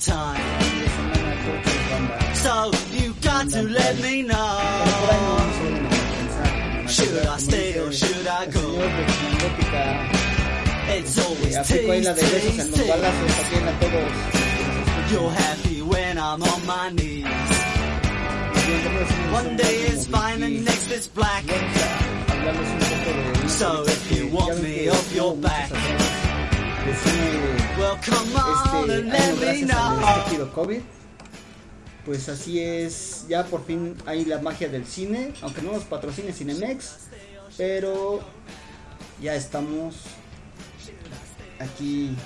Time. fin de semana coches banda. So you got to let me Pero por ahí no know. suelen a pensar. Should I stay or should I El go? señor de Chinandótica, It's que always aplico ahí la de besos en taste, los taste. balazos aquí en a todos. You're happy when I'm on my knees. Bienvenidos a una One day semana it's como fine and Vicky. next it's black. Vamos a hablarles un poco de una So película if you que want ya ven me que off your hubo muchas back. Este gracias al estúpido COVID. Pues así es, ya por fin hay la magia del cine, aunque no nos patrocine Cinemex, pero ya estamos aquí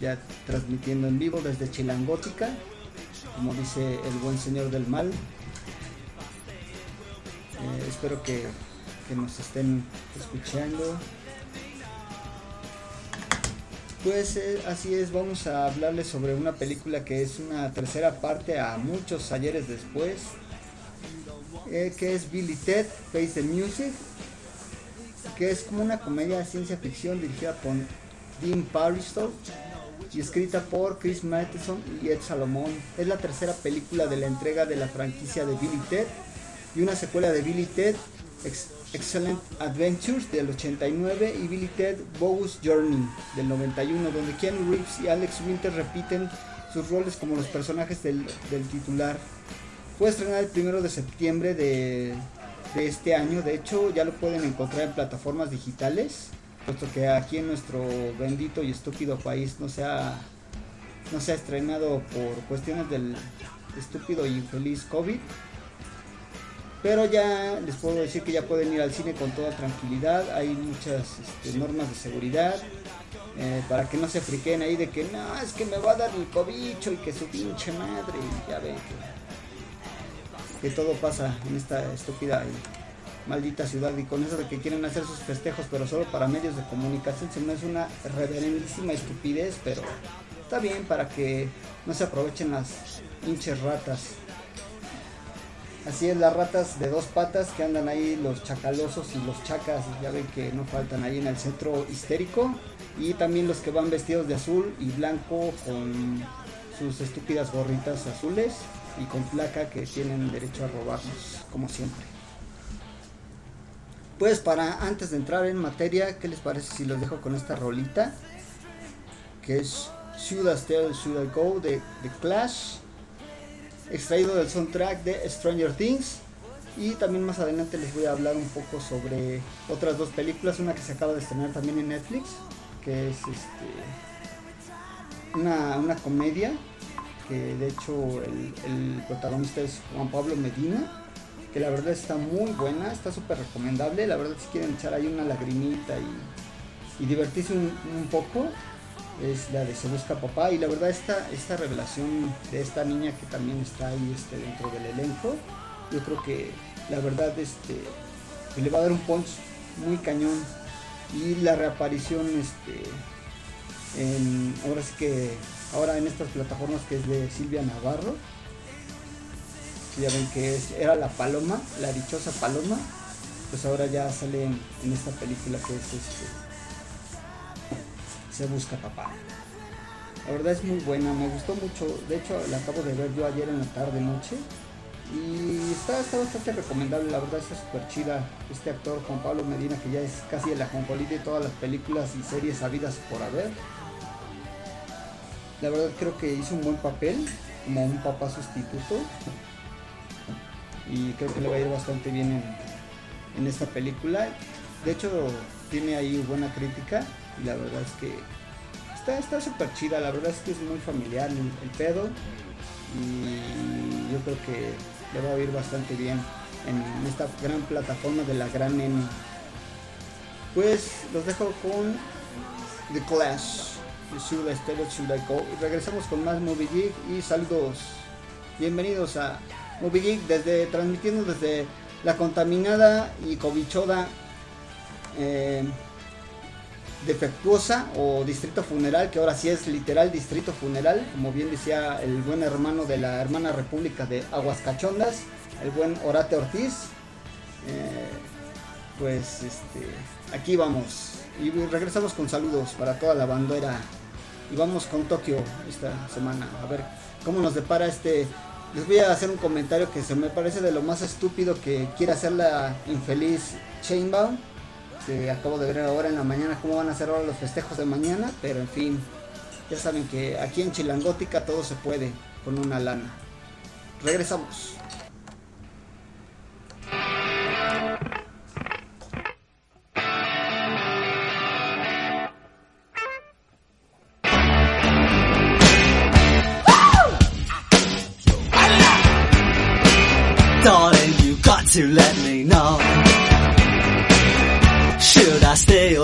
ya transmitiendo en vivo desde Chilangótica, como dice el buen señor del mal. Eh, espero que, que nos estén escuchando. Pues eh, así es, vamos a hablarles sobre una película que es una tercera parte a muchos ayeres después, eh, que es Billy Ted, Face the Music, que es como una comedia de ciencia ficción dirigida por Dean Paristow y escrita por Chris Matheson y Ed Salomón. Es la tercera película de la entrega de la franquicia de Billy Ted y una secuela de Billy Ted Excellent Adventures del 89 y Billy Ted Bogus Journey del 91, donde Keanu Reeves y Alex Winter repiten sus roles como los personajes del, del titular. Fue estrenada el primero de septiembre de, de este año, de hecho ya lo pueden encontrar en plataformas digitales, puesto que aquí en nuestro bendito y estúpido país no se ha, no se ha estrenado por cuestiones del estúpido y infeliz COVID. Pero ya les puedo decir que ya pueden ir al cine con toda tranquilidad. Hay muchas este, normas de seguridad eh, para que no se friquen ahí de que no, es que me va a dar el cobicho y que su pinche madre. y Ya que, que todo pasa en esta estúpida y maldita ciudad. Y con eso de que quieren hacer sus festejos, pero solo para medios de comunicación, se me hace una reverendísima estupidez. Pero está bien para que no se aprovechen las pinches ratas. Así es, las ratas de dos patas que andan ahí, los chacalosos y los chacas, ya ven que no faltan ahí en el centro histérico. Y también los que van vestidos de azul y blanco con sus estúpidas gorritas azules y con placa que tienen derecho a robarnos, como siempre. Pues para antes de entrar en materia, ¿qué les parece si los dejo con esta rolita? Que es Should I Stay, Should I Go de The Clash extraído del soundtrack de Stranger Things. Y también más adelante les voy a hablar un poco sobre otras dos películas, una que se acaba de estrenar también en Netflix, que es este, una, una comedia, que de hecho el, el protagonista es Juan Pablo Medina, que la verdad está muy buena, está súper recomendable, la verdad si quieren echar ahí una lagrimita y, y divertirse un, un poco, es la de Se Busca Papá. Y la verdad esta, esta revelación de esta niña que también está ahí este, dentro del elenco, yo creo que la verdad este, le va a dar un punch muy cañón. Y la reaparición este, en, ahora sí que ahora en estas plataformas que es de Silvia Navarro, que ya ven que es- era la paloma, la dichosa paloma, pues ahora ya sale en, en esta película que es este, se busca papá. La verdad es muy buena, me gustó mucho. De hecho, la acabo de ver yo ayer en la tarde noche. Y está, bastante recomendable, la verdad está súper chida. Este actor Juan Pablo Medina, que ya es casi el ajonjolí de todas las películas y series habidas por haber. La verdad creo que hizo un buen papel, como un papá sustituto. Y creo que le va a ir bastante bien en, en esta película. De hecho, tiene ahí buena crítica. Y la verdad es que está está súper chida. La verdad es que es muy familiar el, pedo. Y yo creo que le va a ir bastante bien en esta gran plataforma de la gran N. Pues los dejo con The Clash. Should I Stay or? Y regresamos con más Movie Geek y saludos. Bienvenidos a Movie Geek desde transmitiendo desde la contaminada y cobichoda eh, defectuosa o distrito funeral, que ahora sí es literal distrito funeral, como bien decía el buen hermano de la hermana república de Aguascachondas, el buen Orate Ortiz. Eh, pues este, aquí vamos. Y regresamos con saludos para toda la bandera. Y vamos con Tokio esta semana. A ver cómo nos depara este les voy a hacer un comentario que se me parece de lo más estúpido que quiere hacer la infeliz Chainbound que acabo de ver ahora en la mañana cómo van a ser ahora los festejos de mañana pero en fin ya saben que aquí en Chilangótica todo se puede con una lana. Regresamos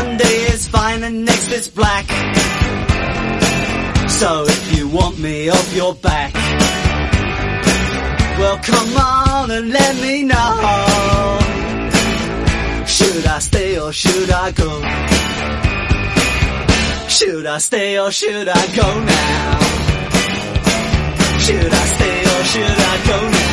One day is fine and next is black. So if you want me off your back, well come on and let me know. Should I stay or should I go? Should I stay or should I go now? Should I stay or should I go now?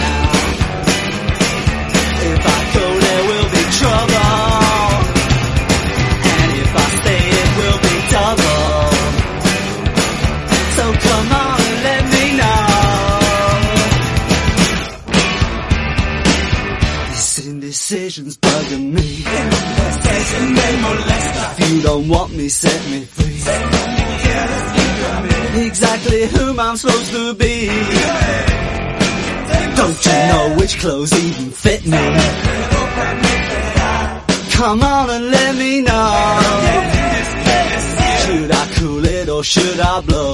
This indecision's bugging me. If you don't want me, set me free. Exactly whom I'm supposed to be. Don't you know which clothes even fit me? Come on and let me know. Should I cool it or should I blow?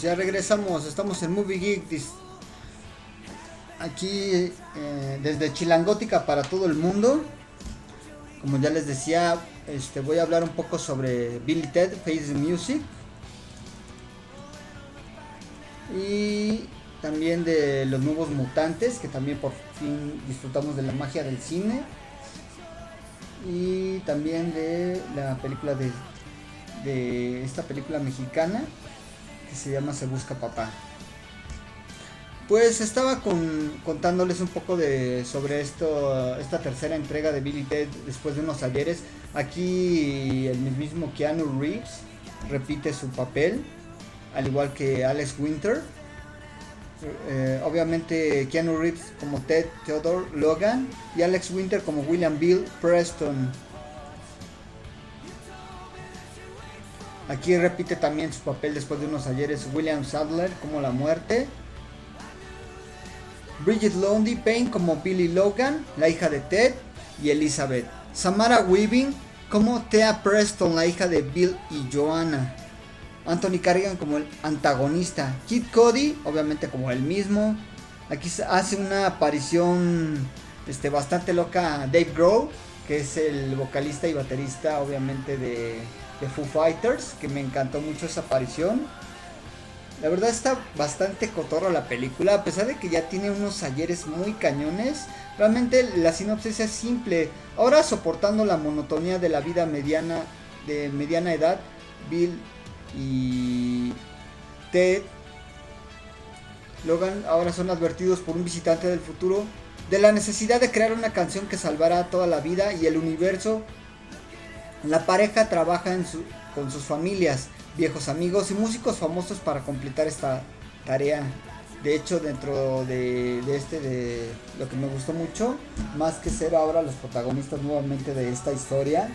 Venimos, ya regresamos, estamos en Movie Geek. Aquí eh, desde Chilangótica para todo el mundo. Como ya les decía, este, voy a hablar un poco sobre Billy Ted, Face Music. Y también de los nuevos mutantes, que también por fin disfrutamos de la magia del cine. Y también de la película de, de esta película mexicana que se llama Se Busca Papá. Pues estaba con- contándoles un poco de sobre esto, esta tercera entrega de Billy Ted después de unos ayeres. Aquí el mismo Keanu Reeves repite su papel, al igual que Alex Winter. Eh, obviamente Keanu Reeves como Ted Theodore Logan y Alex Winter como William Bill Preston. Aquí repite también su papel después de unos ayeres William Sadler como la muerte. Bridget Londy Payne como Billy Logan, la hija de Ted y Elizabeth. Samara Weaving como Thea Preston, la hija de Bill y Joanna. Anthony Carrigan como el antagonista. Kid Cody, obviamente como el mismo. Aquí hace una aparición este, bastante loca Dave Grohl, que es el vocalista y baterista obviamente de, de Foo Fighters, que me encantó mucho esa aparición. La verdad está bastante cotorra la película, a pesar de que ya tiene unos ayeres muy cañones. Realmente la sinopsis es simple. Ahora soportando la monotonía de la vida mediana de mediana edad, Bill y Ted Logan ahora son advertidos por un visitante del futuro de la necesidad de crear una canción que salvará toda la vida y el universo. La pareja trabaja con sus familias, viejos amigos y músicos famosos para completar esta tarea. De hecho, dentro de, de este, de lo que me gustó mucho, más que ser ahora los protagonistas nuevamente de esta historia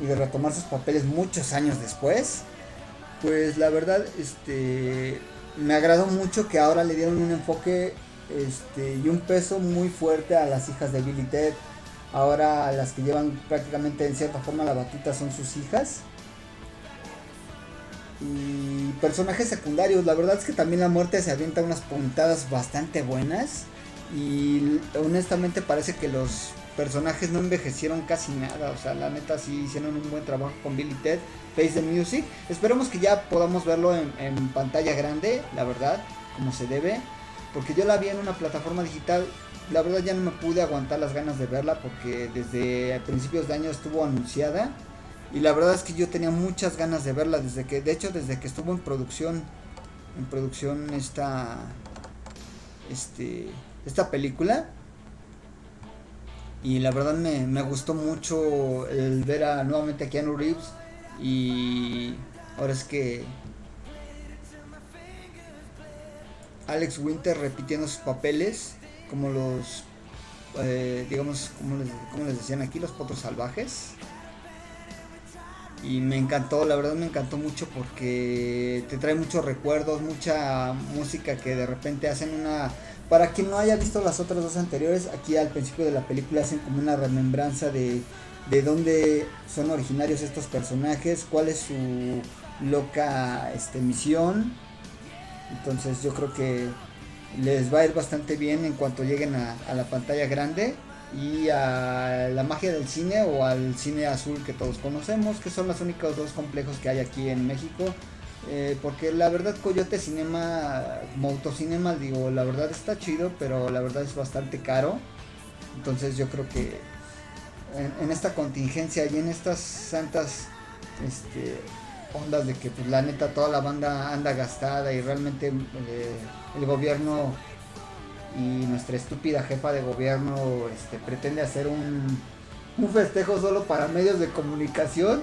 y de retomar sus papeles muchos años después, pues la verdad, este, me agradó mucho que ahora le dieron un enfoque este, y un peso muy fuerte a las hijas de Billy Ted. Ahora las que llevan prácticamente en cierta forma la batuta son sus hijas. Y personajes secundarios, la verdad es que también la muerte se avienta unas puntadas bastante buenas. Y honestamente parece que los personajes no envejecieron casi nada. O sea, la neta sí hicieron un buen trabajo con Billy Ted, Face the Music. Esperemos que ya podamos verlo en pantalla grande, la verdad, como se debe. Porque yo la vi en una plataforma digital. La verdad ya no me pude aguantar las ganas de verla porque desde principios de año estuvo anunciada. Y la verdad es que yo tenía muchas ganas de verla desde que, de hecho, desde que estuvo en producción, en producción esta, este, esta película. Y la verdad me, me gustó mucho el ver a, nuevamente a Keanu Reeves. Y ahora es que Alex Winter repitiendo sus papeles como los, eh, digamos, como les, como les decían aquí, los potros salvajes. Y me encantó, la verdad me encantó mucho porque te trae muchos recuerdos, mucha música que de repente hacen una... Para quien no haya visto las otras dos anteriores, aquí al principio de la película hacen como una remembranza de, de dónde son originarios estos personajes, cuál es su loca este, misión. Entonces yo creo que les va a ir bastante bien en cuanto lleguen a, la pantalla grande y a la magia del cine o al cine azul que todos conocemos, que son los únicos dos complejos que hay aquí en México. Eh, porque la verdad Coyote Cinema, como autocinema, digo, la verdad está chido, pero la verdad es bastante caro. Entonces yo creo que en, en esta contingencia y en estas santas este, ondas de que pues la neta toda la banda anda gastada y realmente eh, el gobierno y nuestra estúpida jefa de gobierno este, pretende hacer un, un festejo solo para medios de comunicación.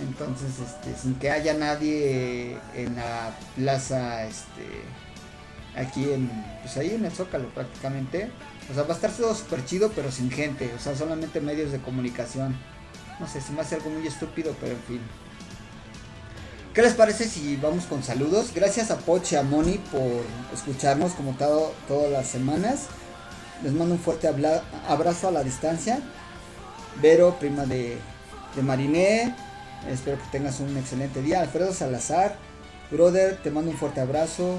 Entonces, este, sin que haya nadie en la plaza, este, aquí en, pues ahí en el Zócalo prácticamente. O sea, va a estar todo súper chido, pero sin gente. O sea, solamente medios de comunicación. No sé, se me hace algo muy estúpido, pero en fin. ¿Qué les parece si vamos con saludos? Gracias a Poch y a Moni por escucharnos como todo, todas las semanas. Les mando un fuerte abrazo a la distancia. Vero, prima de, de Mariné. Espero que tengas un excelente día. Alfredo Salazar, brother, te mando un fuerte abrazo.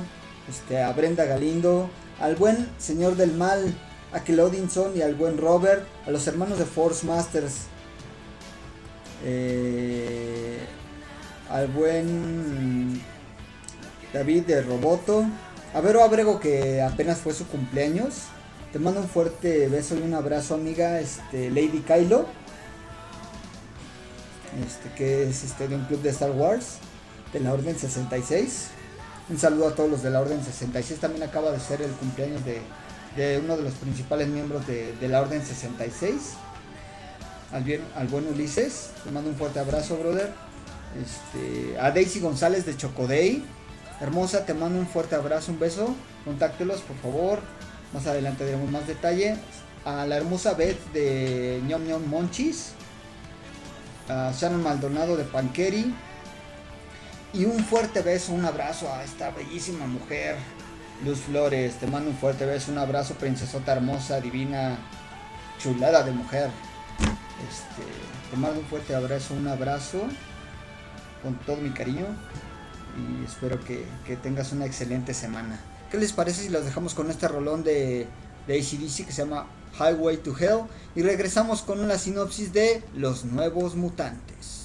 Este, a Brenda Galindo, al buen señor del mal, a Odinson y al buen Robert, a los hermanos de Force Masters, eh, al buen David de Roboto, a Vero Abrego que apenas fue su cumpleaños. Te mando un fuerte beso y un abrazo, amiga, este, Lady Kylo. Este, que es este, de un club de Star Wars, de la Orden 66. Un saludo a todos los de la Orden 66. También acaba de ser el cumpleaños de, de uno de los principales miembros de, de la Orden 66. Al, bien, al buen Ulises. Te mando un fuerte abrazo, brother. Este, a Daisy González de Chocodey. Hermosa, te mando un fuerte abrazo, un beso. Contáctelos, por favor. Más adelante daremos más detalle. A la hermosa Beth de ñom ñom Monchis. A Shannon Maldonado de Panqueri. Y un fuerte beso, un abrazo a esta bellísima mujer, Luz Flores. Te mando un fuerte beso, un abrazo, princesota hermosa, divina, chulada de mujer. Este, te mando un fuerte abrazo, un abrazo con todo mi cariño. Y espero que, tengas una excelente semana. ¿Qué les parece si los dejamos con este rolón de, de ACDC que se llama Highway to Hell? Y regresamos con una sinopsis de Los Nuevos Mutantes.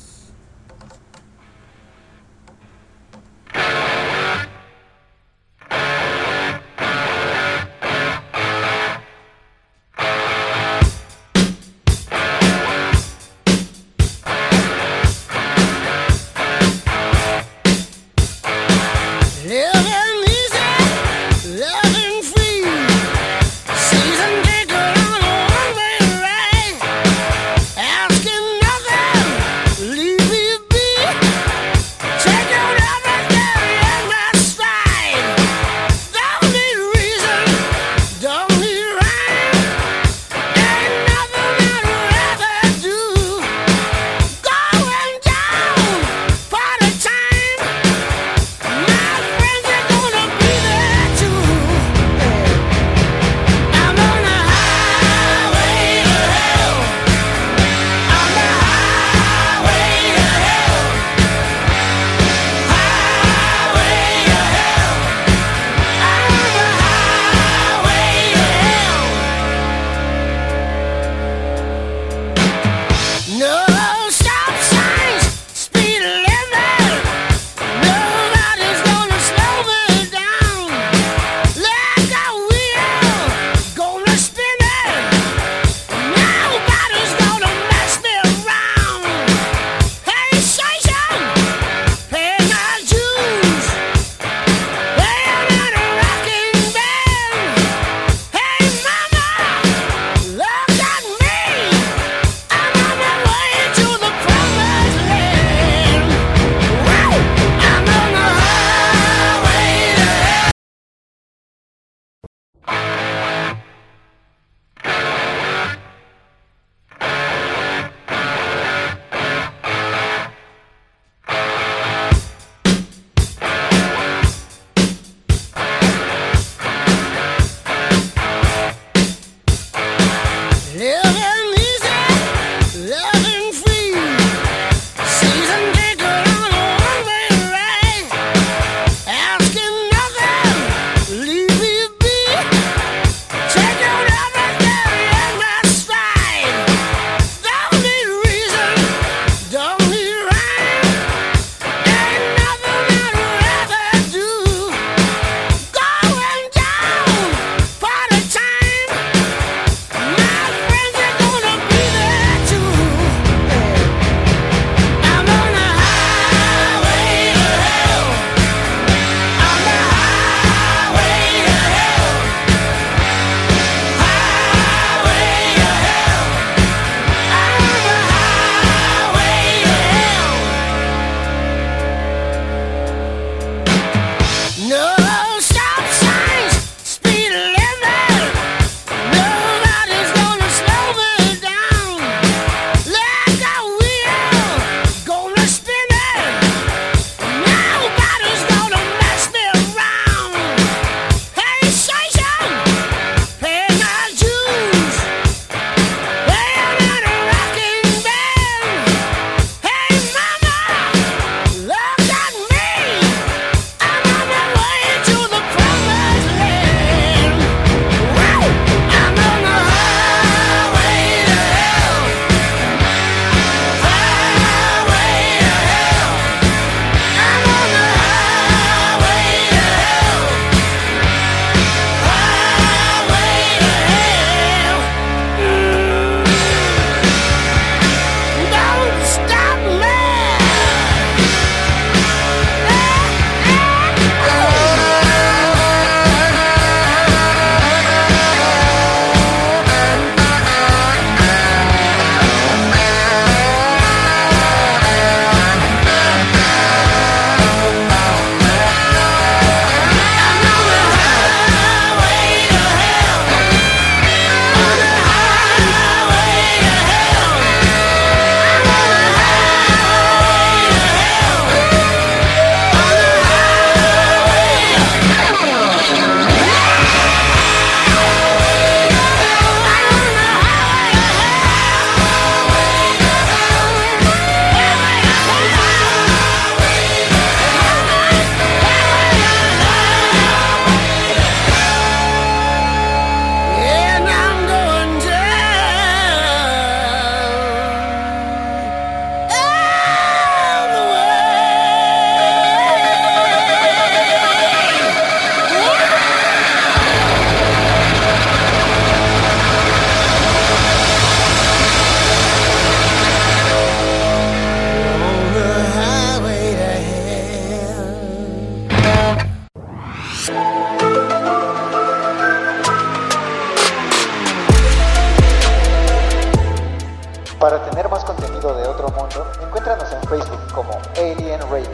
De otro mundo, encuéntranos en Facebook como Alien Radio.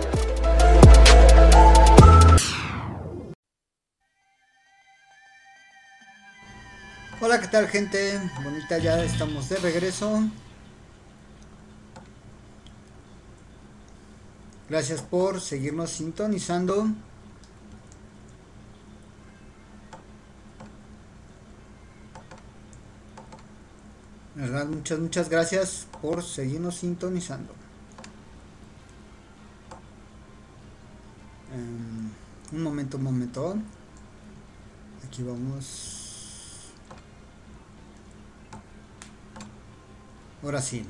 Hola, ¿qué tal gente? Bonita, ya estamos de regreso. Gracias por seguirnos sintonizando. Muchas, muchas gracias por seguirnos sintonizando. Em, un momento, un momento. Aquí vamos. Ahora sí.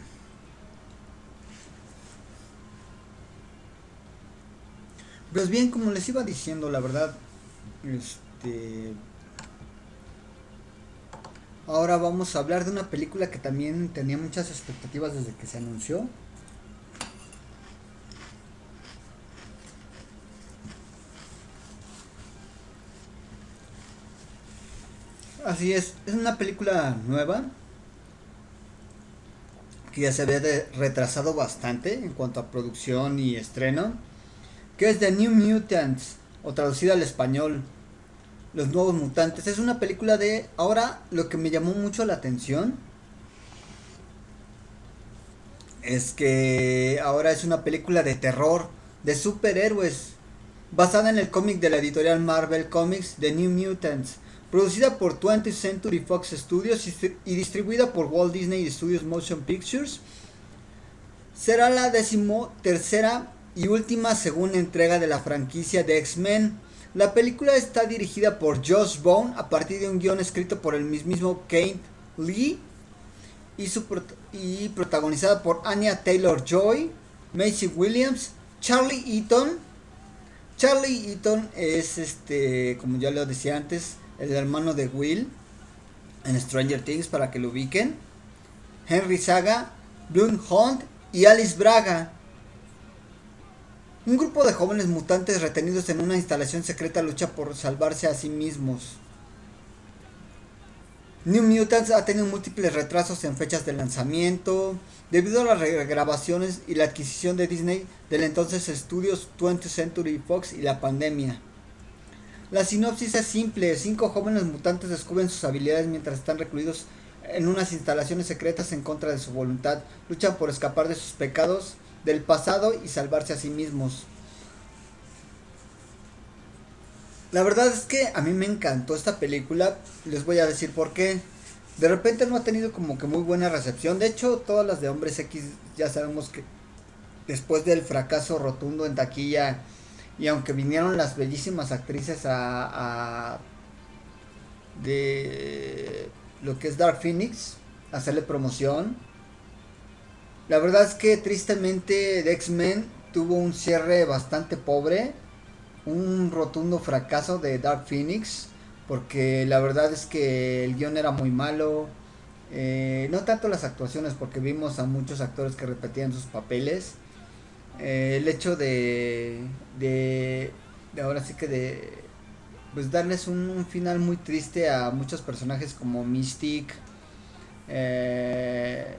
Pues bien, como les iba diciendo, la verdad, este... Ahora vamos a hablar de una película que también tenía muchas expectativas desde que se anunció. Así es, es una película nueva que ya se había retrasado bastante en cuanto a producción y estreno, que es The New Mutants, o traducida al español, Los Nuevos Mutantes. Es una película de... Ahora, lo que me llamó mucho la atención es que ahora es una película de terror, de superhéroes, basada en el cómic de la editorial Marvel Comics, The New Mutants, producida por 20th Century Fox Studios y distri- y distribuida por Walt Disney Studios Motion Pictures. Será la decimotercera y última segunda entrega de la franquicia de X-Men. La película está dirigida por Josh Bone a partir de un guion escrito por el mismo Kate Lee y, protagonizada por Anya Taylor Joy, Macy Williams, Charlie Eaton. Charlie Eaton es este, como ya lo decía antes, el hermano de Will en Stranger Things para que lo ubiquen. Henry Saga, Bloom Hunt y Alice Braga. Un grupo de jóvenes mutantes retenidos en una instalación secreta lucha por salvarse a sí mismos. New Mutants ha tenido múltiples retrasos en fechas de lanzamiento debido a las regrabaciones y la adquisición de Disney del entonces estudios 20th Century Fox y la pandemia. La sinopsis es simple, cinco jóvenes mutantes descubren sus habilidades mientras están recluidos en unas instalaciones secretas en contra de su voluntad, luchan por escapar de sus pecados del pasado y salvarse a sí mismos. La verdad es que a mí me encantó esta película, les voy a decir por qué. De repente no ha tenido como que muy buena recepción, de hecho todas las de Hombres X ya sabemos que después del fracaso rotundo en taquilla y aunque vinieron las bellísimas actrices a, a- de lo que es Dark Phoenix hacerle promoción la verdad es que tristemente X-Men tuvo un cierre bastante pobre un rotundo fracaso de Dark Phoenix porque la verdad es que el guion era muy malo eh, no tanto las actuaciones porque vimos a muchos actores que repetían sus papeles eh, el hecho de, de, de ahora sí que de pues darles un, un final muy triste a muchos personajes como Mystic eh,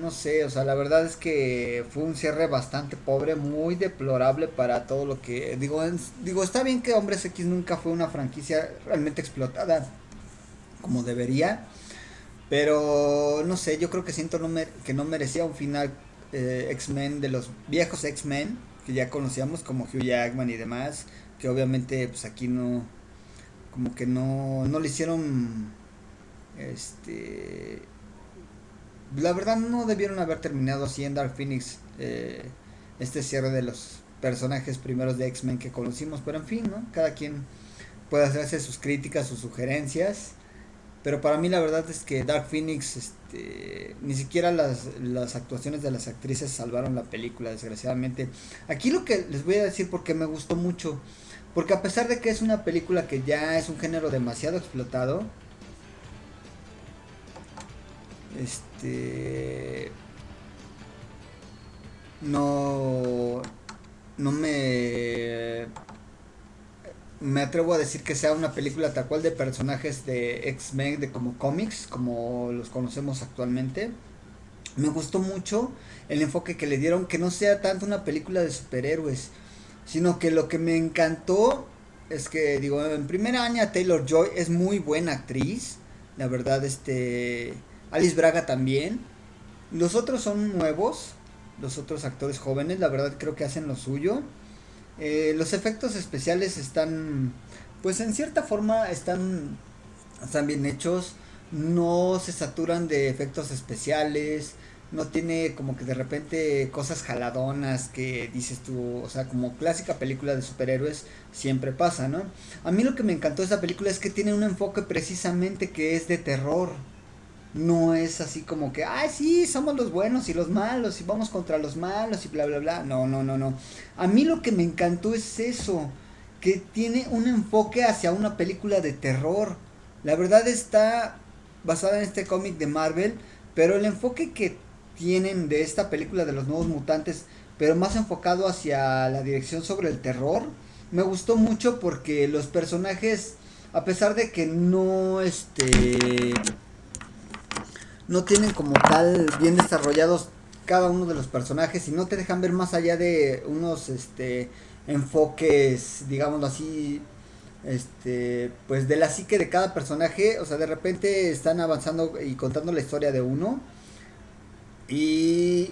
no sé, o sea, la verdad es que fue un cierre bastante pobre, muy deplorable para todo lo que digo, es- digo, está bien que Hombres X nunca fue una franquicia realmente explotada como debería, pero no sé, yo creo que siento que no merecía un final eh, X-Men de los viejos X-Men que ya conocíamos como Hugh Jackman y demás, que obviamente pues aquí no como que no no le hicieron este la verdad no debieron haber terminado así en Dark Phoenix eh, este cierre de los personajes primeros de X-Men que conocimos, pero en fin, ¿no? Cada quien puede hacerse sus críticas, sus sugerencias, pero para mí la verdad es que Dark Phoenix, este, ni siquiera las, las actuaciones de las actrices salvaron la película, desgraciadamente. Aquí lo que les voy a decir porque me gustó mucho, porque a pesar de que es una película que ya es un género demasiado explotado, este no no me me atrevo a decir que sea una película tal cual de personajes de X-Men, de como cómics, como los conocemos actualmente. Me gustó mucho el enfoque que le dieron, que no sea tanto una película de superhéroes, sino que lo que me encantó es que, digo, en primera año Taylor Joy es muy buena actriz, la verdad, este, Alice Braga también. Los otros son nuevos, los otros actores jóvenes, la verdad creo que hacen lo suyo. Eh, los efectos especiales están, pues en cierta forma están, están bien hechos, no se saturan de efectos especiales, no tiene como que de repente cosas jaladonas que dices tú, o sea, como clásica película de superhéroes siempre pasa, ¿no? A mí lo que me encantó de esa película es que tiene un enfoque precisamente que es de terror. No es así como que, ay, sí, somos los buenos y los malos y vamos contra los malos y bla, bla, bla. No, no, no, no. A mí lo que me encantó es eso, que tiene un enfoque hacia una película de terror. La verdad está basada en este cómic de Marvel, pero el enfoque que tienen de esta película de los nuevos mutantes, pero más enfocado hacia la dirección sobre el terror, me gustó mucho porque los personajes, a pesar de que no, este, no tienen como tal bien desarrollados cada uno de los personajes y no te dejan ver más allá de unos, este, enfoques, digámoslo así, este, pues de la psique de cada personaje, o sea, de repente están avanzando y contando la historia de uno y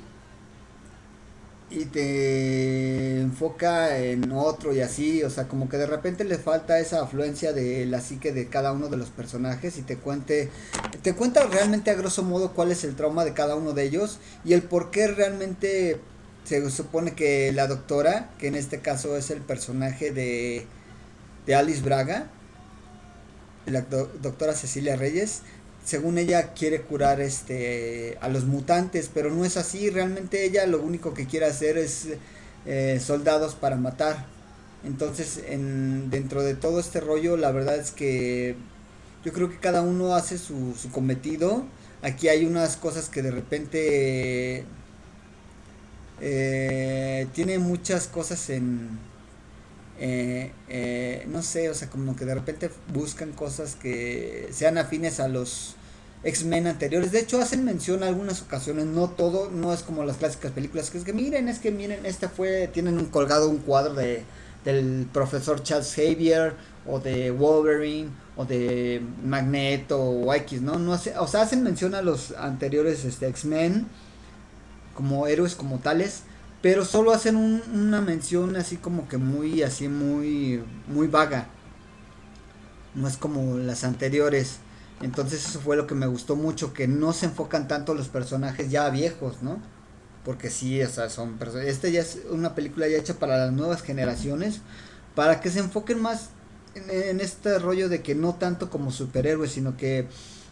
y te enfoca en otro y así, o sea, como que de repente le falta esa afluencia de la psique de cada uno de los personajes y te cuente, te cuenta realmente a grosso modo cuál es el trauma de cada uno de ellos y el por qué realmente se supone que la doctora, que en este caso es el personaje de, de Alice Braga, la do- doctora Cecilia Reyes, según ella quiere curar este a los mutantes, pero no es así, realmente ella lo único que quiere hacer es eh, soldados para matar. Entonces, en, dentro de todo este rollo, la verdad es que yo creo que cada uno hace su, cometido. Aquí hay unas cosas que de repente eh, tiene muchas cosas en, eh, eh, no sé, o sea, como que de repente buscan cosas que sean afines a los X-Men anteriores. De hecho, hacen mención a algunas ocasiones, no todo, no es como las clásicas películas, que es que miren, es que miren, este fue, tienen un colgado un cuadro de del profesor Charles Xavier o de Wolverine o de Magneto o X, ¿no? no hace, o sea, hacen mención a los anteriores este, X-Men como héroes como tales, pero solo hacen un- una mención así como que muy así muy muy vaga no es como las anteriores entonces eso fue lo que me gustó mucho que no se enfocan tanto los personajes ya viejos no porque sí o sea son perso- este ya es una película ya hecha para las nuevas generaciones para que se enfoquen más en, en este rollo de que no tanto como superhéroes sino que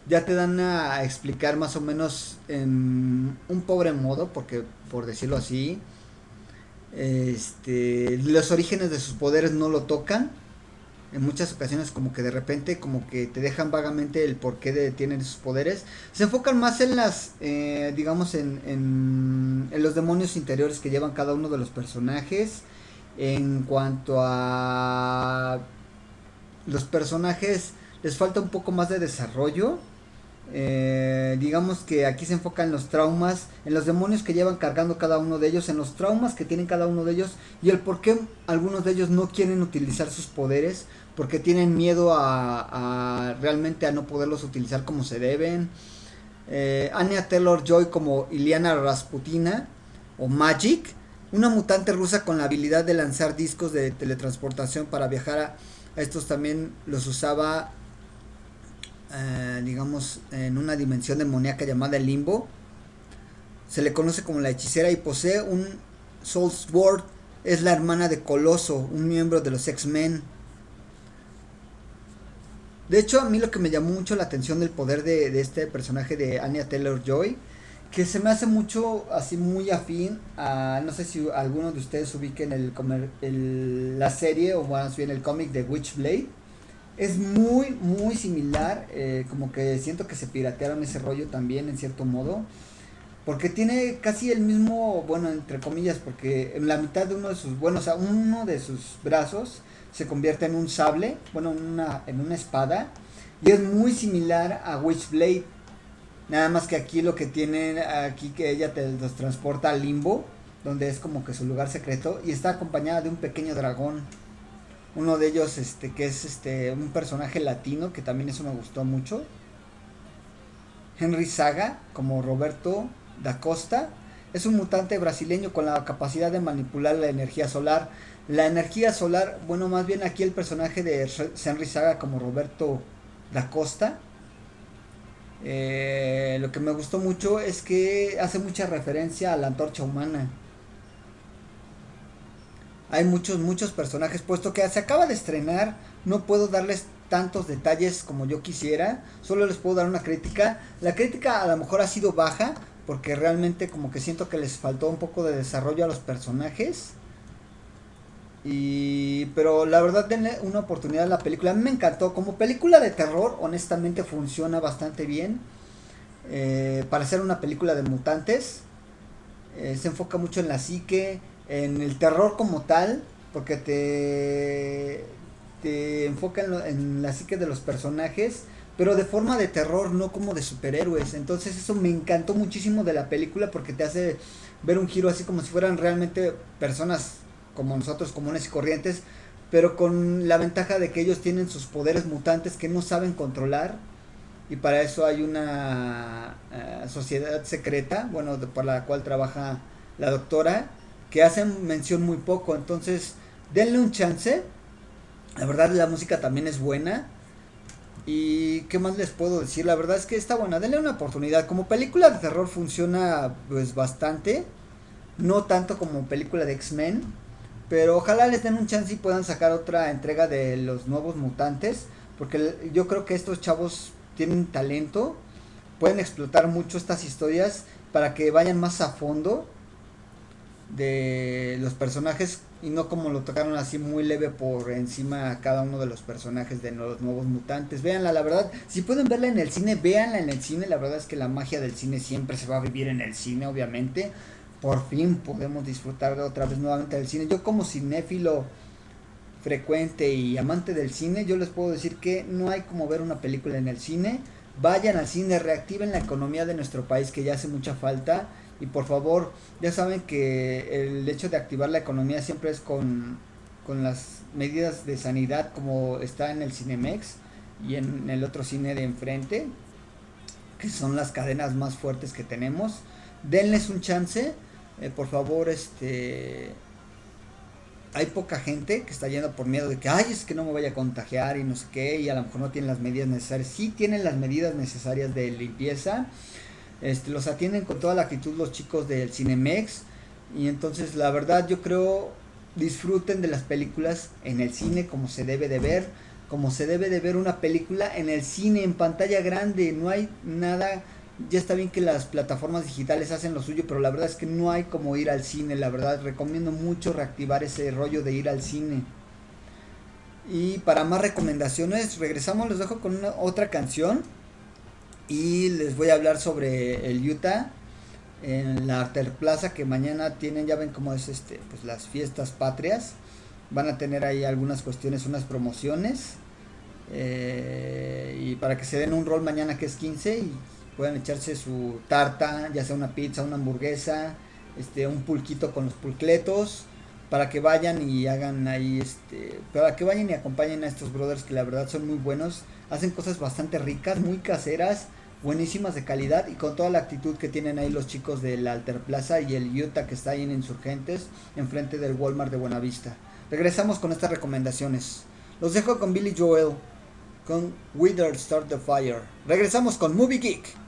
ya te dan a explicar más o menos en un pobre modo, porque por decirlo así, este, los orígenes de sus poderes no lo tocan. En muchas ocasiones como que de repente como que te dejan vagamente el porqué de tienen sus poderes. Se enfocan más en las, eh, digamos, en, en, en los demonios interiores que llevan cada uno de los personajes. En cuanto a los personajes, les falta un poco más de desarrollo. Eh, digamos que aquí se enfoca en los traumas, en los demonios que llevan cargando cada uno de ellos, en los traumas que tienen cada uno de ellos y el por qué algunos de ellos no quieren utilizar sus poderes, porque tienen miedo a, a realmente a no poderlos utilizar como se deben. Eh, Anya Taylor Joy como Iliana Rasputina o Magic, una mutante rusa con la habilidad de lanzar discos de teletransportación para viajar a, estos también los usaba eh, digamos, en una dimensión demoníaca llamada el limbo. Se le conoce como la hechicera y posee un Soul Sword. Es la hermana de Coloso, un miembro de los X-Men. De hecho, a mí lo que me llamó mucho la atención del poder de, este personaje de Anya Taylor Joy, que se me hace mucho así muy afín a, no sé si alguno de ustedes ubiquen el, el- la serie o más bien el cómic de Witchblade es muy, muy similar. eh, como que siento que se piratearon ese rollo también, en cierto modo. Porque tiene casi el mismo, bueno, entre comillas, porque en la mitad de uno de sus, bueno, o sea, uno de sus brazos se convierte en un sable, bueno, en una, en una espada. Y es muy similar a Witchblade. Nada más que aquí lo que tiene, aquí que ella te los transporta al limbo, donde es como que su lugar secreto. Y está acompañada de un pequeño dragón. Uno de ellos, este, que es este, un personaje latino, que también eso me gustó mucho. Henry Saga, como Roberto da Costa. Es un mutante brasileño con la capacidad de manipular la energía solar. La energía solar, bueno, más bien aquí el personaje de Henry Saga como Roberto da Costa. eh, lo que me gustó mucho es que hace mucha referencia a la antorcha humana. Hay muchos, muchos personajes, puesto que se acaba de estrenar, no puedo darles tantos detalles como yo quisiera, solo les puedo dar una crítica. La crítica a lo mejor ha sido baja, porque realmente como que siento que les faltó un poco de desarrollo a los personajes. Y pero la verdad denle una oportunidad a la película. A mí me encantó. Como película de terror, honestamente funciona bastante bien. Eh, para ser una película de mutantes. Eh, se enfoca mucho en la psique, en el terror como tal, porque te, te enfoca en la psique de los personajes, pero de forma de terror, no como de superhéroes. Entonces eso me encantó muchísimo de la película porque te hace ver un giro así como si fueran realmente personas como nosotros, comunes y corrientes, pero con la ventaja de que ellos tienen sus poderes mutantes que no saben controlar. Y para eso hay una eh, sociedad secreta, bueno, por la cual trabaja la doctora, que hacen mención muy poco. Entonces, denle un chance. La verdad, la música también es buena. Y qué más les puedo decir, la verdad es que está buena, denle una oportunidad. Como película de terror funciona pues bastante, no tanto como película de X-Men, pero ojalá les den un chance y puedan sacar otra entrega de los nuevos mutantes, porque yo creo que estos chavos tienen talento, pueden explotar mucho estas historias para que vayan más a fondo de los personajes y no como lo tocaron así muy leve por encima a cada uno de los personajes de los nuevos mutantes. Véanla, la verdad, si pueden verla en el cine, véanla en el cine. La verdad es que la magia del cine siempre se va a vivir en el cine, obviamente. Por fin podemos disfrutar de otra vez nuevamente del cine. Yo como cinéfilo frecuente y amante del cine, yo les puedo decir que no hay como ver una película en el cine. Vayan al cine, reactiven la economía de nuestro país que ya hace mucha falta. Y por favor, ya saben que el hecho de activar la economía siempre es con, con las medidas de sanidad como está en el Cinemex y en el otro cine de enfrente, que son las cadenas más fuertes que tenemos. Denles un chance, eh, por favor, este hay poca gente que está yendo por miedo de que, ay, es que no me vaya a contagiar y no sé qué, y a lo mejor no tienen las medidas necesarias. Sí tienen las medidas necesarias de limpieza, este, los atienden con toda la actitud los chicos del Cinemex, y entonces la verdad yo creo disfruten de las películas en el cine como se debe de ver, como se debe de ver una película en el cine, en pantalla grande, no hay nada ya está bien que las plataformas digitales hacen lo suyo, pero la verdad es que no hay como ir al cine, la verdad. Recomiendo mucho reactivar ese rollo de ir al cine. Y para más recomendaciones, regresamos, les dejo con una, otra canción y les voy a hablar sobre el Utah en la Arter Plaza que mañana tienen, ya ven cómo es este, pues las fiestas patrias. Van a tener ahí algunas cuestiones, unas promociones. eh, y para que se den un rol mañana que es 15 y puedan echarse su tarta, ya sea una pizza, una hamburguesa, este, un pulquito con los pulcletos, para que vayan y hagan ahí, este, para que vayan y acompañen a estos brothers que la verdad son muy buenos, hacen cosas bastante ricas, muy caseras, buenísimas de calidad y con toda la actitud que tienen ahí los chicos del Alter Plaza y el Utah que está ahí en Insurgentes, enfrente del Walmart de Buenavista. Regresamos con estas recomendaciones. Los dejo con Billy Joel, con Wither Start the Fire. Regresamos con Movie Geek.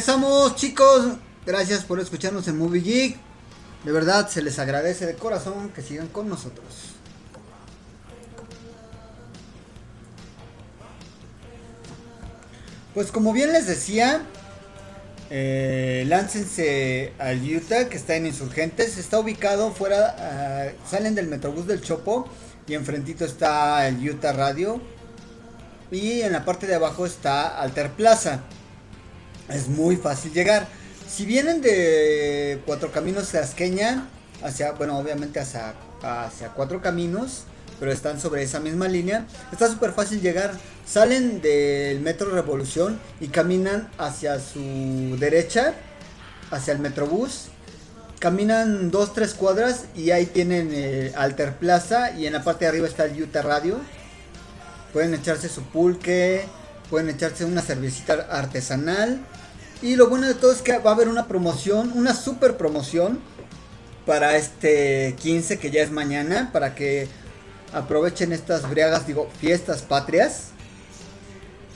Regresamos, chicos. Gracias por escucharnos en Movie Geek. De verdad, se les agradece de corazón que sigan con nosotros. Pues como bien les decía, eh, láncense al Utah que está en Insurgentes. Está ubicado fuera, ah, salen del Metrobús del Chopo y enfrentito está el Utah Radio. Y en la parte de abajo está Alter Plaza. Es muy fácil llegar. Si vienen de Cuatro Caminos Asqueña, hacia, bueno, obviamente hacia, hacia Cuatro Caminos, pero están sobre esa misma línea, está súper fácil llegar. Salen del Metro Revolución y caminan hacia su derecha, hacia el Metrobús. Caminan dos, tres cuadras y ahí tienen eh, Alter Plaza y en la parte de arriba está el Utah Radio. Pueden echarse su pulque, pueden echarse una cervecita artesanal. Y lo bueno de todo es que va a haber una promoción, una super promoción para este 15 que ya es mañana, para que aprovechen estas briagas, digo, fiestas patrias.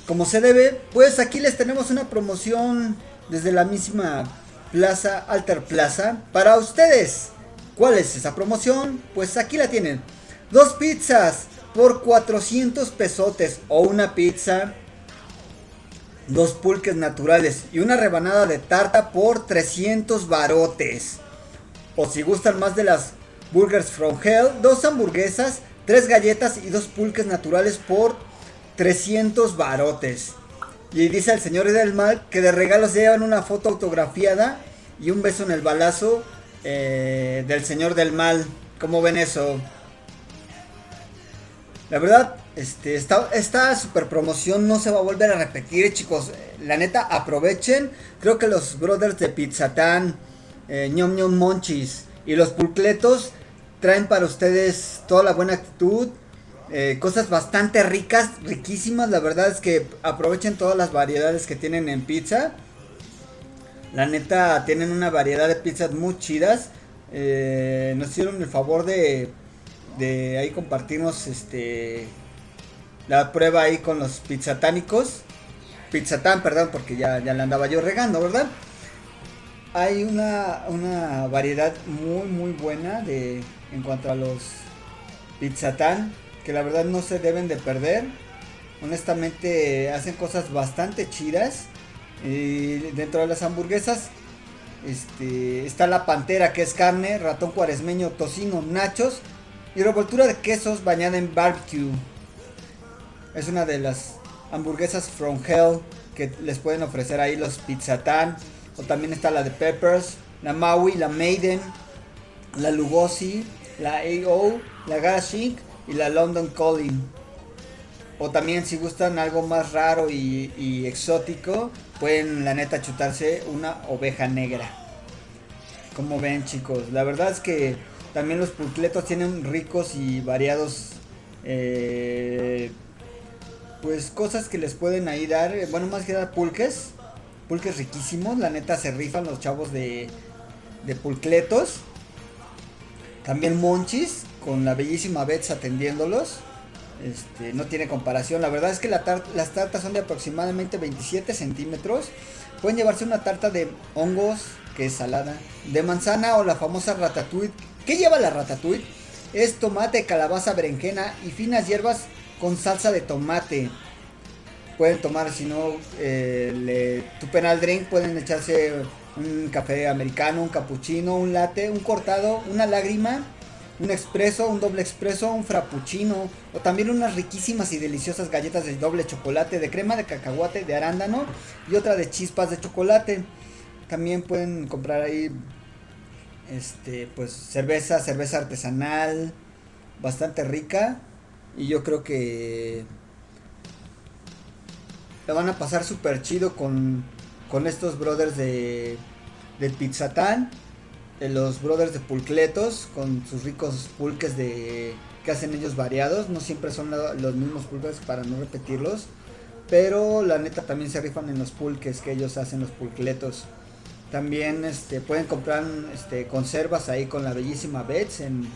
Como se debe, pues aquí les tenemos una promoción desde la misma Plaza Alter Plaza para ustedes. ¿Cuál es esa promoción? Pues aquí la tienen. Dos pizzas por 400 pesotes o una pizza dos pulques naturales y una rebanada de tarta por 300 barotes. O si gustan más de las Burgers from Hell, dos hamburguesas, tres galletas y dos pulques naturales por 300 barotes. Y dice el señor del mal que de regalo se llevan una foto autografiada y un beso en el balazo eh, del señor del mal. ¿Cómo ven eso? La verdad, este, esta, esta super promoción no se va a volver a repetir, chicos. La neta, aprovechen. Creo que los brothers de Pizzatán, eh, ñom ñom monchis y los pulcletos traen para ustedes toda la buena actitud. eh, cosas bastante ricas, riquísimas. La verdad es que aprovechen todas las variedades que tienen en pizza. La neta, tienen una variedad de pizzas muy chidas. Eh, nos hicieron el favor de, de ahí compartirnos este la prueba ahí con los pizzatánicos. Pizzatán, perdón, porque ya, ya la andaba yo regando, ¿verdad? Hay una, una variedad muy, muy buena de, en cuanto a los pizzatán, que la verdad no se deben de perder. Honestamente, hacen cosas bastante chidas. Dentro de las hamburguesas este, está la pantera, que es carne, ratón cuaresmeño, tocino, nachos y revoltura de quesos bañada en barbecue. Es una de las hamburguesas from hell que les pueden ofrecer ahí los Pizzatán. O también está la de Peppers, la Maui, la Maiden, la Lugosi, la AO, la Gashik y la London Calling. O también si gustan algo más raro y, exótico, pueden la neta chutarse una oveja negra. Como ven chicos, la verdad es que también los pulcletos tienen ricos y variados eh, pues cosas que les pueden ahí dar, eh, bueno más que dar pulques, pulques riquísimos, la neta se rifan los chavos de, de pulcletos. También monchis, con la bellísima Bets atendiéndolos. Este, no tiene comparación. La verdad es que las tartas son de aproximadamente 27 centímetros. Pueden llevarse una tarta de hongos, que es salada, de manzana o la famosa ratatouille. ¿Qué lleva la ratatouille? Es tomate, calabaza, berenjena y finas hierbas con salsa de tomate. pueden tomar, si no eh, le drink, pueden echarse un café americano, un cappuccino, un latte, un cortado, una lágrima, un expreso, un doble expreso, un frappuccino o también unas riquísimas y deliciosas galletas de doble chocolate, de crema de cacahuate, de arándano y otra de chispas de chocolate. También pueden comprar ahí este pues cerveza, cerveza artesanal, bastante rica y yo creo que la van a pasar súper chido con, con estos brothers de, de Pizzatán, de los brothers de Pulcletos, con sus ricos pulques de que hacen ellos variados, no siempre son los mismos pulques para no repetirlos, pero la neta también se rifan en los pulques que ellos hacen los pulcletos. También este, pueden comprar este, conservas ahí con la bellísima Bets en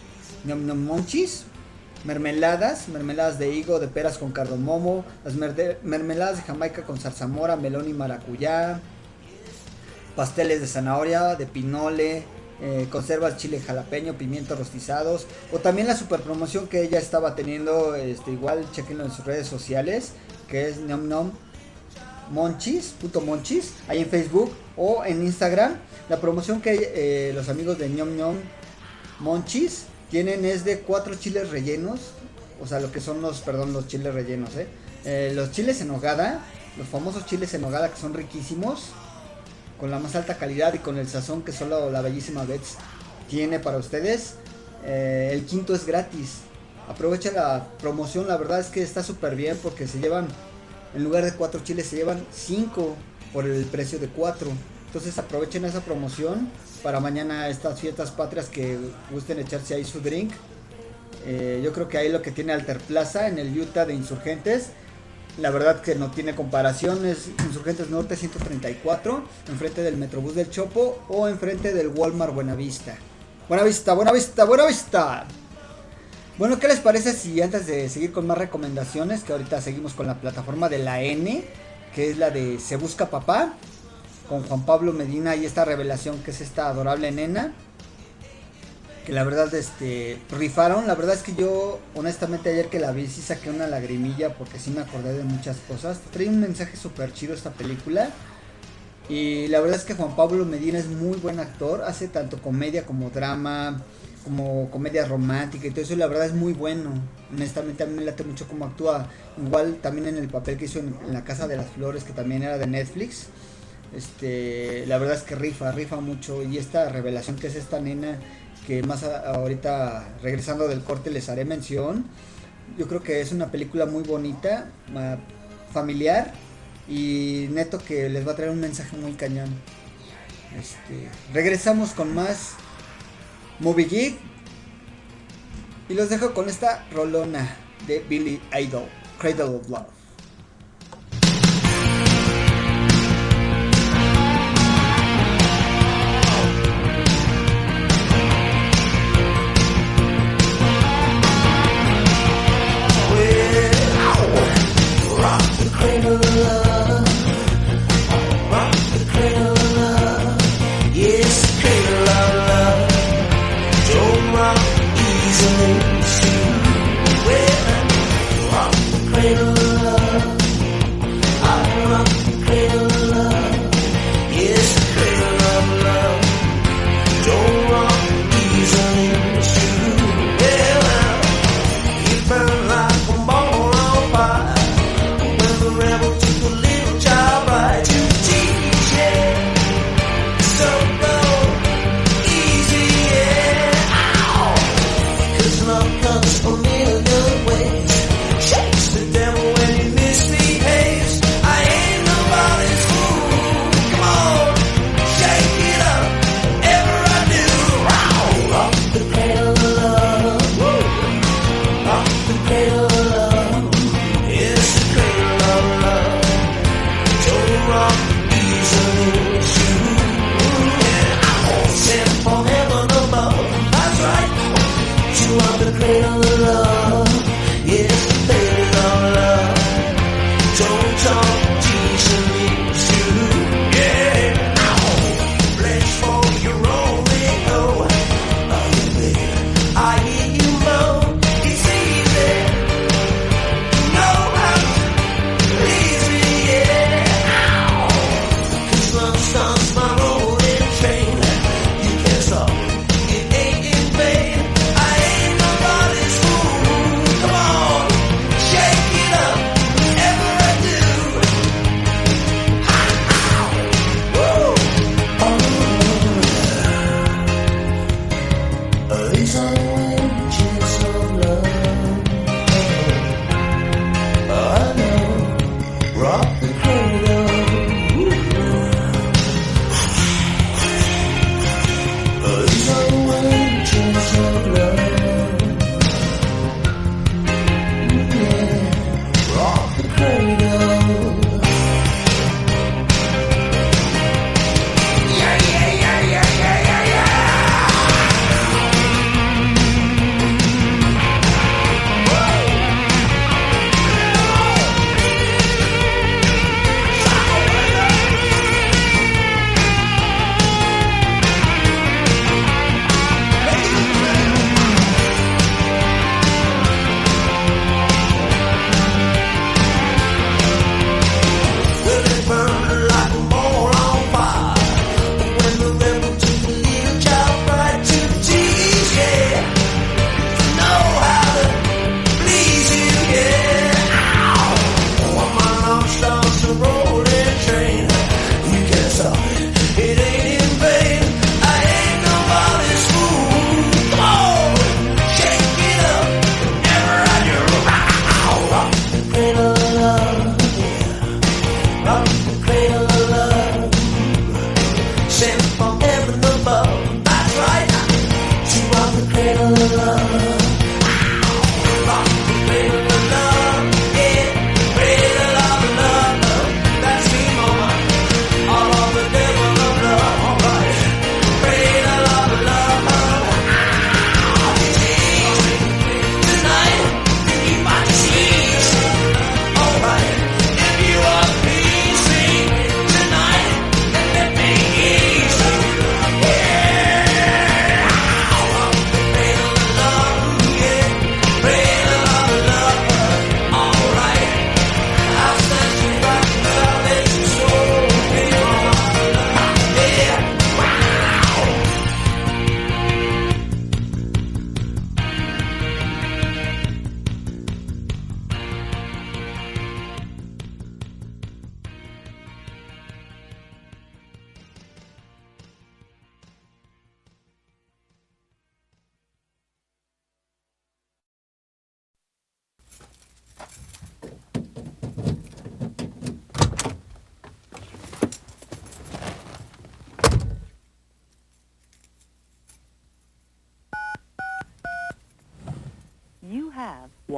Nom Nom Monchis. Mermeladas, mermeladas de higo, de peras con cardamomo, las mermeladas de Jamaica con zarzamora, melón y maracuyá, pasteles de zanahoria, de pinole, eh, conservas chile jalapeño, pimientos rostizados, o también la super promoción que ella estaba teniendo, este, igual chequenlo en sus redes sociales, que es Nom Nom Monchis, puto Monchis, ahí en Facebook o en Instagram. La promoción que eh, los amigos de Ñom Ñom Monchis tienen es de cuatro chiles rellenos, o sea, lo que son los, perdón, los chiles rellenos, ¿eh? Eh, los chiles en hogada, los famosos chiles en hogada que son riquísimos, con la más alta calidad y con el sazón que solo la bellísima Bets tiene para ustedes. Eh, el quinto es gratis. Aprovecha la promoción, la verdad es que está súper bien porque se llevan, en lugar de cuatro chiles, se llevan cinco por el precio de cuatro. Entonces aprovechen esa promoción para mañana estas fiestas patrias que gusten echarse ahí su drink. Eh, yo creo que ahí lo que tiene Alter Plaza en el Utah de Insurgentes. La verdad que no tiene comparación, es Insurgentes Norte 134, enfrente del Metrobús del Chopo o enfrente del Walmart Buenavista. Buenavista, Buenavista, Buenavista. Bueno, ¿qué les parece si antes de seguir con más recomendaciones, que ahorita seguimos con la plataforma de la N, que es la de Se Busca Papá, con Juan Pablo Medina y esta revelación que es esta adorable nena, que la verdad este rifaron, la verdad es que yo honestamente ayer que la vi sí saqué una lagrimilla porque sí me acordé de muchas cosas, trae un mensaje súper chido esta película. Y la verdad es que Juan Pablo Medina es muy buen actor, hace tanto comedia como drama, como comedia romántica y todo eso, la verdad es muy bueno. Honestamente a mí me late mucho cómo actúa. Igual también en el papel que hizo en La Casa de las Flores, que también era de Netflix. Este, la verdad es que rifa, rifa mucho. Y esta revelación que es esta nena, que más ahorita regresando del corte les haré mención. Yo creo que es una película muy bonita, familiar y neto que les va a traer un mensaje muy cañón. Este, regresamos con más Movie Geek y los dejo con esta rolona de Billy Idol, Cradle of Love.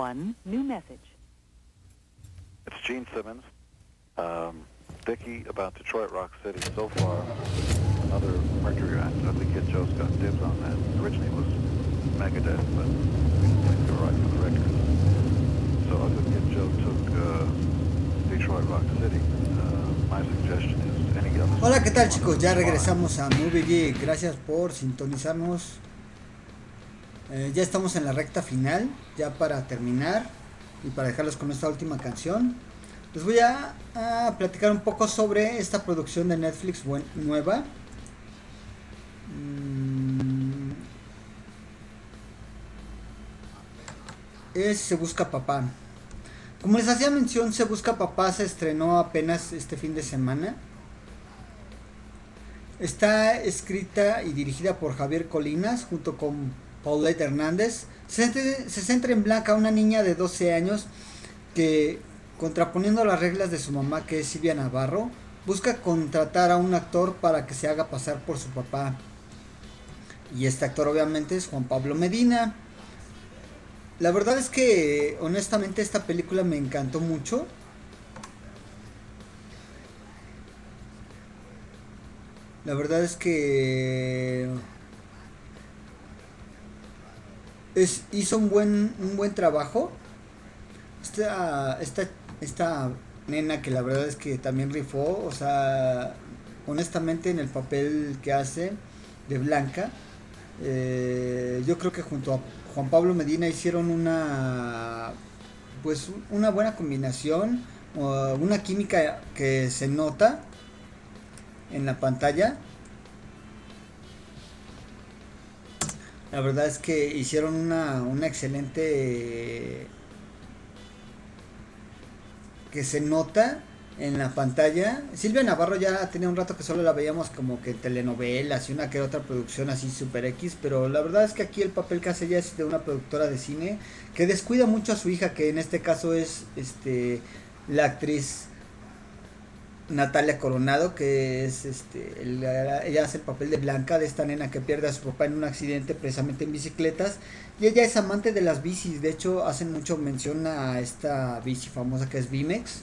One new message. It's Gene Simmons. Um, Dickie about Detroit Rock City. So far, another Mercury act. I think Kid Joe's got dibs on that. Originally it was Megadeth, but we didn't think they were right for the record. So I think Kid Joe took uh, Detroit Rock City. Uh, my suggestion is any other... Hola, ¿qué tal chicos? Ya regresamos a Movie Geek. Gracias por sintonizarnos. Eh, ya estamos en la recta final, ya para terminar y para dejarlos con esta última canción. Les voy a, platicar un poco sobre esta producción de Netflix nueva. Mm. Es Se Busca Papá. Como les hacía mención, Se Busca Papá se estrenó apenas este fin de semana. Está escrita y dirigida por Javier Colinas junto con Paulette Hernández. Se, se centra en Blanca, una niña de 12 años que, contraponiendo las reglas de su mamá, que es Silvia Navarro, busca contratar a un actor para que se haga pasar por su papá. Y este actor obviamente es Juan Pablo Medina. La verdad es que honestamente esta película me encantó mucho. La verdad es que es, hizo un buen, un buen trabajo. Esta, esta, esta nena que la verdad es que también rifó, o sea, honestamente en el papel que hace de Blanca, eh, yo creo que junto a Juan Pablo Medina hicieron una, pues una buena combinación, una química que se nota en la pantalla. La verdad es que hicieron una, una excelente que se nota en la pantalla. Silvia Navarro ya tenía un rato que solo la veíamos como que en telenovelas y una que otra producción así super X, pero la verdad es que aquí el papel que hace ella es de una productora de cine que descuida mucho a su hija, que en este caso es este la actriz Natalia Coronado, que es este, el- ella hace el papel de Blanca, de esta nena que pierde a su papá en un accidente precisamente en bicicletas. Y ella es amante de las bicis, de hecho hacen mucho mención a esta bici famosa que es Bimex.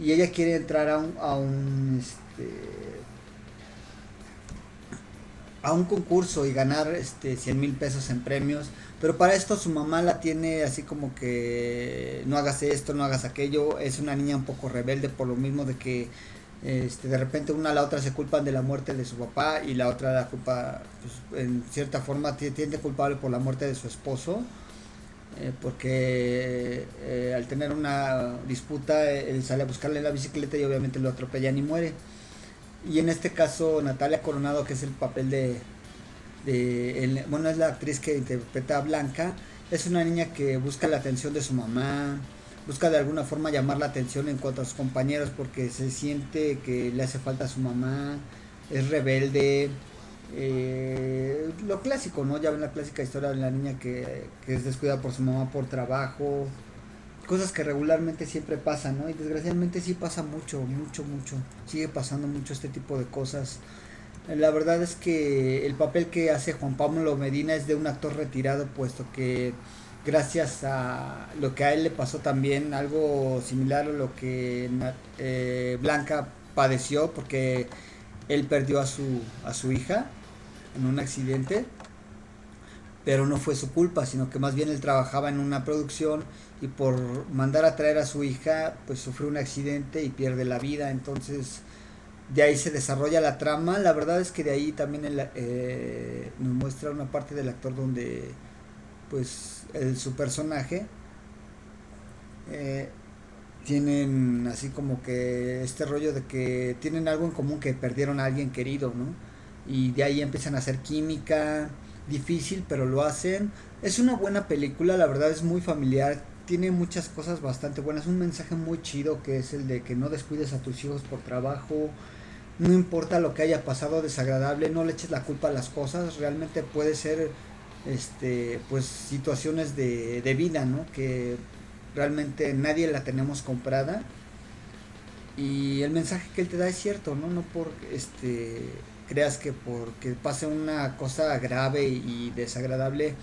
Y ella quiere entrar a un, a un este, a un concurso y ganar este 100 mil pesos en premios. Pero para esto su mamá la tiene así como que no hagas esto, no hagas aquello. Es una niña un poco rebelde por lo mismo de que este, de repente una a la otra se culpan de la muerte de su papá y la otra la culpa, pues, en cierta forma, ti- tiende culpable por la muerte de su esposo. eh, porque eh, al tener una disputa, él sale a buscarle la bicicleta y obviamente lo atropellan y muere. Y en este caso, Natalia Coronado, que es el papel de. De el- bueno, es la actriz que interpreta a Blanca. Es una niña que busca la atención de su mamá. Busca de alguna forma llamar la atención en cuanto a sus compañeros porque se siente que le hace falta a su mamá. Es rebelde. eh, lo clásico, ¿no? Ya ven la clásica historia de la niña que, que es descuidada por su mamá por trabajo. Cosas que regularmente siempre pasan, ¿no? Y desgraciadamente sí pasa mucho, mucho, mucho. Sigue pasando mucho este tipo de cosas. La verdad es que el papel que hace Juan Pablo Medina es de un actor retirado, puesto que gracias a lo que a él le pasó también, algo similar a lo que eh, Blanca padeció, porque él perdió a su, a su hija en un accidente, pero no fue su culpa, sino que más bien él trabajaba en una producción y por mandar a traer a su hija, pues sufrió un accidente y pierde la vida, entonces de ahí se desarrolla la trama. La verdad es que de ahí también el, eh, nos muestra una parte del actor donde, pues, el, su personaje eh, tienen así como que este rollo de que tienen algo en común que perdieron a alguien querido, ¿no? Y de ahí empiezan a hacer química, difícil, pero lo hacen. Es una buena película, la verdad es muy familiar, tiene muchas cosas bastante buenas, un mensaje muy chido que es el de que no descuides a tus hijos por trabajo, no importa lo que haya pasado desagradable, no le eches la culpa a las cosas, realmente puede ser este pues situaciones de, de vida, ¿no? Que realmente nadie la tenemos comprada. Y el mensaje que él te da es cierto, ¿no? No por este creas que porque pase una cosa grave y desagradable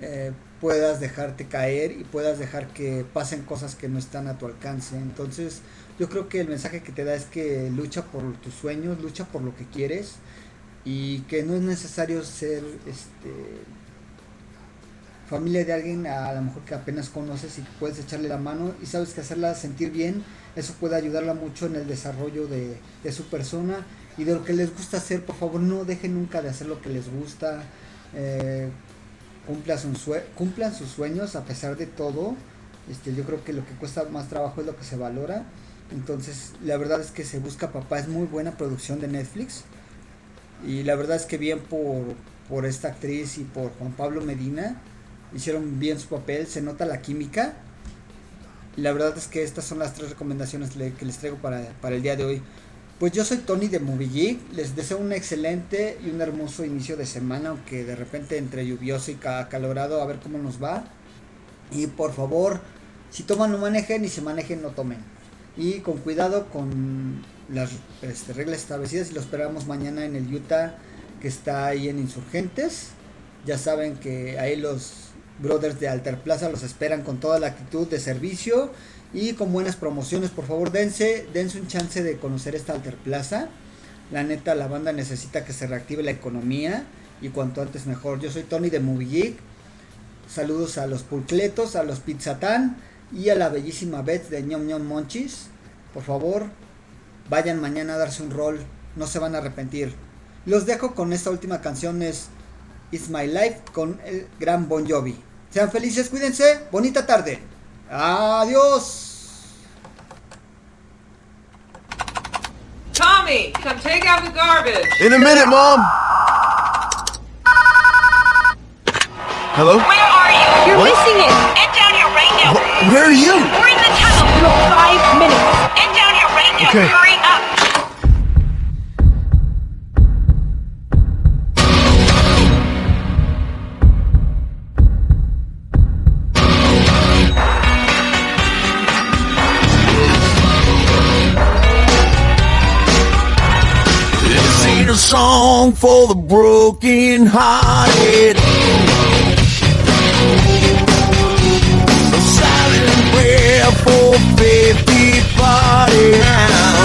eh, puedas dejarte caer y puedas dejar que pasen cosas que no están a tu alcance. Entonces, yo creo que el mensaje que te da es que lucha por tus sueños, lucha por lo que quieres y que no es necesario ser este familia de alguien a lo mejor que apenas conoces y puedes echarle la mano y sabes que hacerla sentir bien, eso puede ayudarla mucho en el desarrollo de, su persona y de lo que les gusta hacer, por favor no dejen nunca de hacer lo que les gusta, eh, cumplan, sus cumplan sus sueños a pesar de todo, este, yo creo que lo que cuesta más trabajo es lo que se valora, entonces la verdad es que Se Busca Papá es muy buena producción de Netflix y la verdad es que bien por, por esta actriz y por Juan Pablo Medina, hicieron bien su papel, se nota la química. Y la verdad es que estas son las tres recomendaciones que les traigo para, para el día de hoy. Pues yo soy Tony de Movie les deseo un excelente y un hermoso inicio de semana, aunque de repente entre lluvioso y ca- acalorado, a ver cómo nos va. Y por favor, si toman no manejen y si manejen no tomen. Y con cuidado con las este, reglas establecidas y lo esperamos mañana en el Utah que está ahí en Insurgentes. Ya saben que ahí los brothers de Alter Plaza los esperan con toda la actitud de servicio y con buenas promociones. Por favor, dense, dense un chance de conocer esta Alter Plaza. La neta, la banda necesita que se reactive la economía y cuanto antes mejor. Yo soy Tony de Movie Geek. Saludos a los pulcletos, a los pizzatán y a la bellísima Beth de ñom ñom monchis. Por favor, vayan mañana a darse un rol, no se van a arrepentir. Los dejo con esta última canción es It's My Life con el gran Bon Jovi. Sean felices, cuídense, bonita tarde. Adiós. Tommy, come take out the garbage. In a minute, Mom. Hello? Where are you? You're What? missing it. where are you? We're in the tunnel for five minutes. Get down here right now. Okay. Hurry up. a song for the broken hearted. Oh, baby now.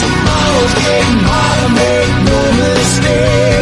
Tomorrow's make no mistake.